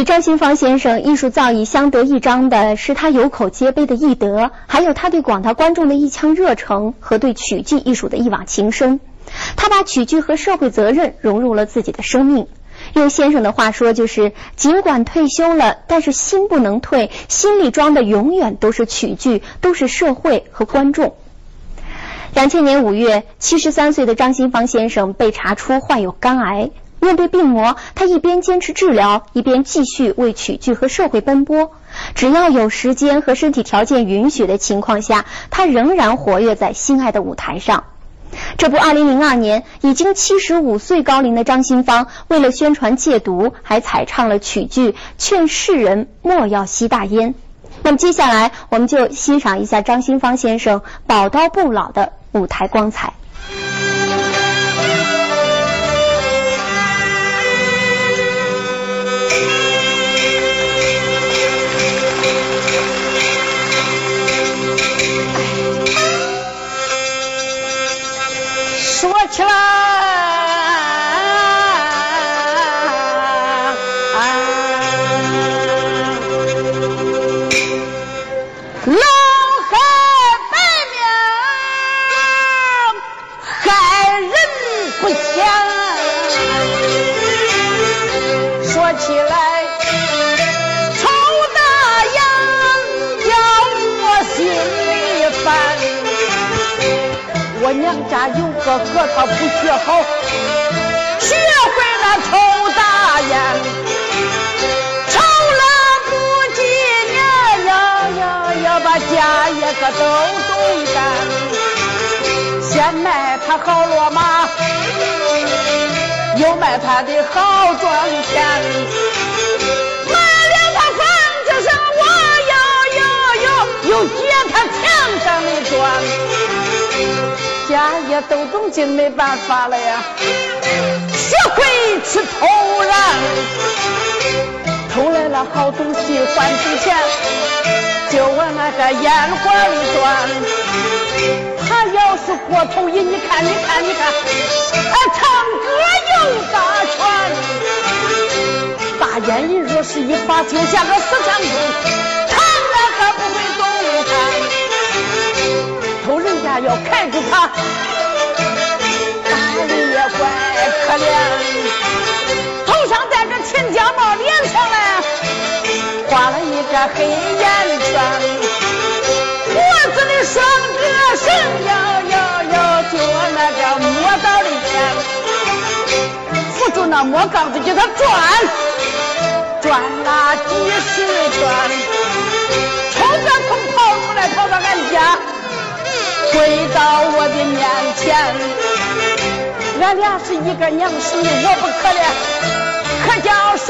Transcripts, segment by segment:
与张新芳先生艺术造诣相得益彰的是他有口皆碑的艺德，还有他对广大观众的一腔热诚和对曲剧艺术的一往情深。他把曲剧和社会责任融入了自己的生命。用先生的话说，就是尽管退休了，但是心不能退，心里装的永远都是曲剧，都是社会和观众。两千年五月，七十三岁的张新芳先生被查出患有肝癌。面对病魔，他一边坚持治疗，一边继续为曲剧和社会奔波。只要有时间和身体条件允许的情况下，他仍然活跃在心爱的舞台上。这不，二零零二年，已经七十五岁高龄的张新芳，为了宣传戒毒，还采唱了曲剧《劝世人莫要吸大烟》。那么，接下来我们就欣赏一下张新芳先生宝刀不老的舞台光彩。娘家有个哥，他不学好，学会了抽大烟，抽了不几年，呀呀呀，把家业可都动干。先卖他好骡马，又卖他的好庄钱，卖了他房子上，我要要要，又借他墙上的砖。家也都中进，没办法了呀，学会去偷人，偷来了好东西换成钱，就往那个烟馆里钻。他要是过头瘾，你看，你看，你看，啊，唱歌又打拳，大烟瘾若是一发，就像个死长虫，他，打人也怪可怜。头上戴着秦家帽，脸上嘞画了一个黑眼圈。脖子里拴个绳，摇摇摇，就往那个磨刀里边，扶住那磨杠子，叫他转，转了几十圈，跪到我的面前，俺俩是一个娘生，我不可怜，可叫谁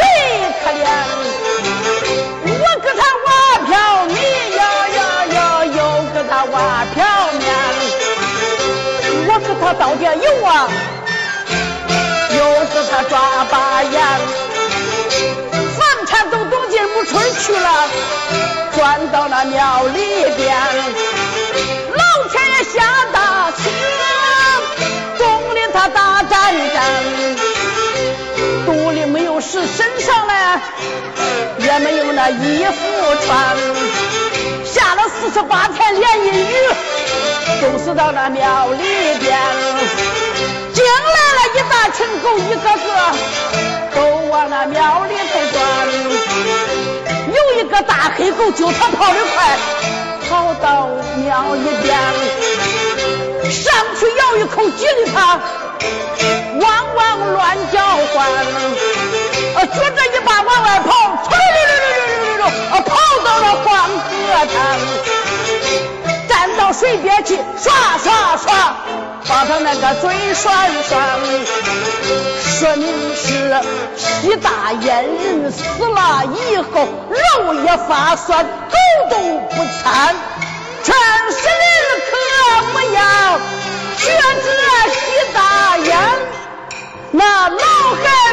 可怜？我给他挖瓢米，呀呀呀，又给他挖瓢面，我给他倒点油啊，又给他抓把盐，房产都东进木村去了，转到那庙里边。衣服穿，下了四十八天连阴雨，都是到那庙里边，进来了一大群狗，一个个都往那庙里头钻，有一个大黑狗，就他跑得快。跑到庙一边，上去咬一口，举着他，汪汪乱叫唤，呃，举着一边去，刷刷刷，把他那个嘴刷刷。说明是大烟人死了以后，肉也发酸，狗都不馋，全是人可不要。学这吸大烟，那老汉。